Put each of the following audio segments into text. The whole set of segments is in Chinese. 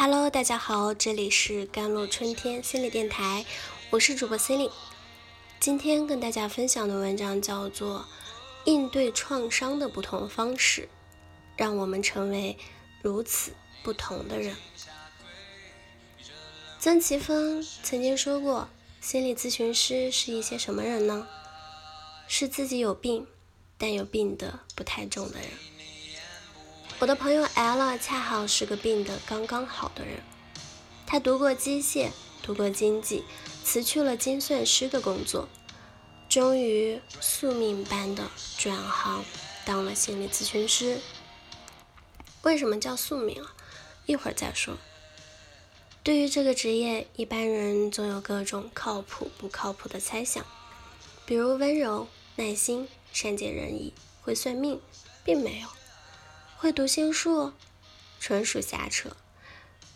Hello，大家好，这里是甘露春天心理电台，我是主播 c e l i n 今天跟大家分享的文章叫做《应对创伤的不同方式》，让我们成为如此不同的人。曾奇峰曾经说过，心理咨询师是一些什么人呢？是自己有病，但有病得不太重的人。我的朋友 L 恰好是个病得刚刚好的人，他读过机械，读过经济，辞去了精算师的工作，终于宿命般的转行当了心理咨询师。为什么叫宿命啊？一会儿再说。对于这个职业，一般人总有各种靠谱不靠谱的猜想，比如温柔、耐心、善解人意、会算命，并没有。会读心术，纯属瞎扯。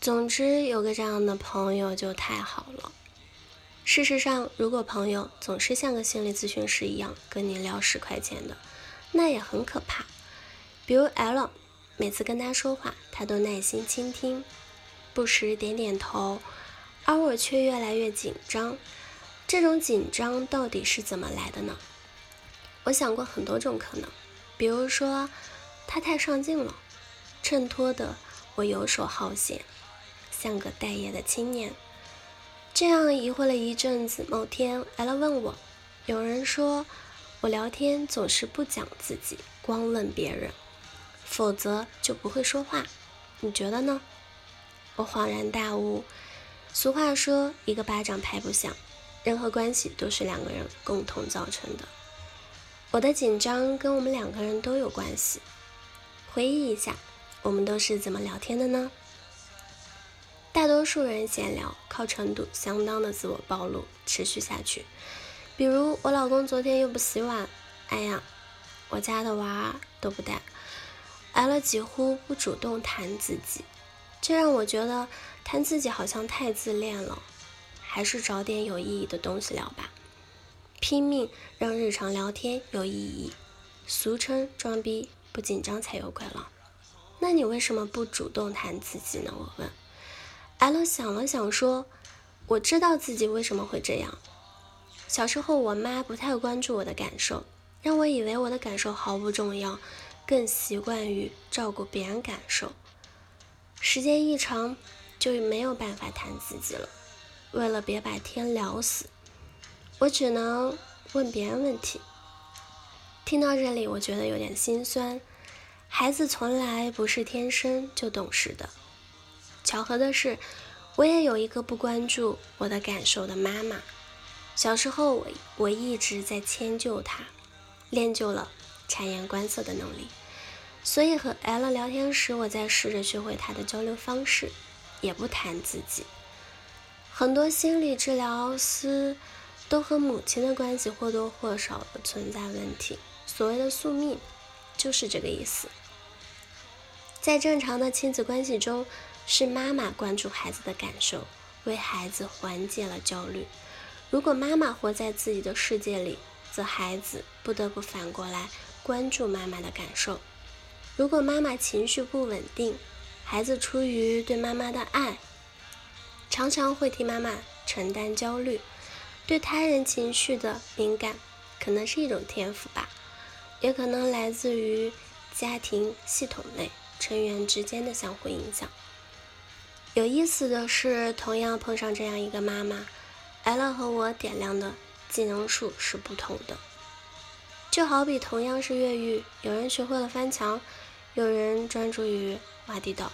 总之，有个这样的朋友就太好了。事实上，如果朋友总是像个心理咨询师一样跟你聊十块钱的，那也很可怕。比如 L，每次跟他说话，他都耐心倾听，不时点点头，而我却越来越紧张。这种紧张到底是怎么来的呢？我想过很多种可能，比如说。他太上进了，衬托的我游手好闲，像个待业的青年。这样疑惑了一阵子，某天 L 问我：“有人说我聊天总是不讲自己，光问别人，否则就不会说话。你觉得呢？”我恍然大悟。俗话说：“一个巴掌拍不响。”任何关系都是两个人共同造成的。我的紧张跟我们两个人都有关系。回忆一下，我们都是怎么聊天的呢？大多数人闲聊靠程度相当的自我暴露持续下去。比如我老公昨天又不洗碗，哎呀，我家的娃都不带，挨了几乎不主动谈自己，这让我觉得谈自己好像太自恋了，还是找点有意义的东西聊吧，拼命让日常聊天有意义，俗称装逼。不紧张才有鬼了，那你为什么不主动谈自己呢？我问。L 想了想说：“我知道自己为什么会这样。小时候我妈不太关注我的感受，让我以为我的感受毫不重要，更习惯于照顾别人感受。时间一长，就没有办法谈自己了。为了别把天聊死，我只能问别人问题。”听到这里，我觉得有点心酸。孩子从来不是天生就懂事的。巧合的是，我也有一个不关注我的感受的妈妈。小时候，我我一直在迁就她，练就了察言观色的能力。所以和 L 聊天时，我在试着学会她的交流方式，也不谈自己。很多心理治疗师都和母亲的关系或多或少的存在问题。所谓的宿命，就是这个意思。在正常的亲子关系中，是妈妈关注孩子的感受，为孩子缓解了焦虑。如果妈妈活在自己的世界里，则孩子不得不反过来关注妈妈的感受。如果妈妈情绪不稳定，孩子出于对妈妈的爱，常常会替妈妈承担焦虑。对他人情绪的敏感，可能是一种天赋吧。也可能来自于家庭系统内成员之间的相互影响。有意思的是，同样碰上这样一个妈妈，L 和我点亮的技能树是不同的。就好比同样是越狱，有人学会了翻墙，有人专注于挖地道。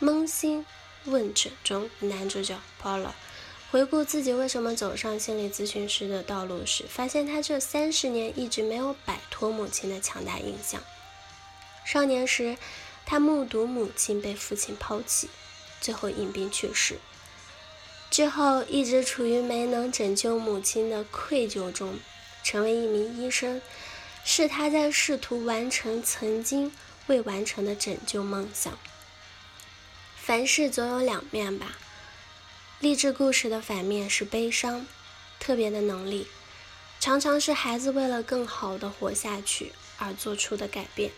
扪心问诊中，男主角 Paul。回顾自己为什么走上心理咨询师的道路时，发现他这三十年一直没有摆脱母亲的强大印象。少年时，他目睹母亲被父亲抛弃，最后因病去世。之后一直处于没能拯救母亲的愧疚中。成为一名医生，是他在试图完成曾经未完成的拯救梦想。凡事总有两面吧。励志故事的反面是悲伤，特别的能力，常常是孩子为了更好的活下去而做出的改变。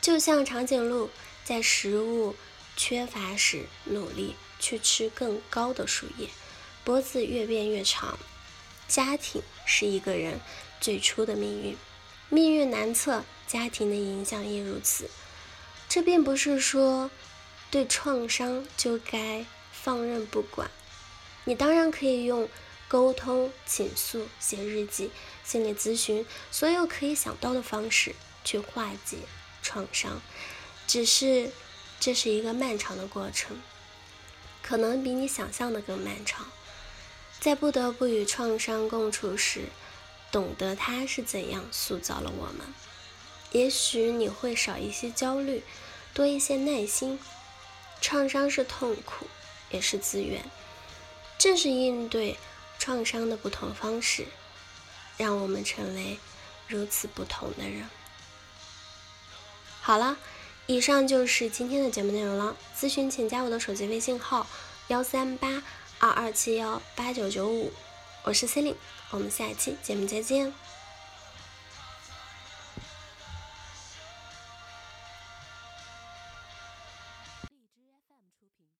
就像长颈鹿在食物缺乏时努力去吃更高的树叶，脖子越变越长。家庭是一个人最初的命运，命运难测，家庭的影响亦如此。这并不是说对创伤就该放任不管，你当然可以用沟通、倾诉、写日记、心理咨询，所有可以想到的方式去化解创伤，只是。这是一个漫长的过程，可能比你想象的更漫长。在不得不与创伤共处时，懂得它是怎样塑造了我们。也许你会少一些焦虑，多一些耐心。创伤是痛苦，也是资源。正是应对创伤的不同方式，让我们成为如此不同的人。好了。以上就是今天的节目内容了。咨询请加我的手机微信号：幺三八二二七幺八九九五，我是 c e l i n e 我们下期节目再见。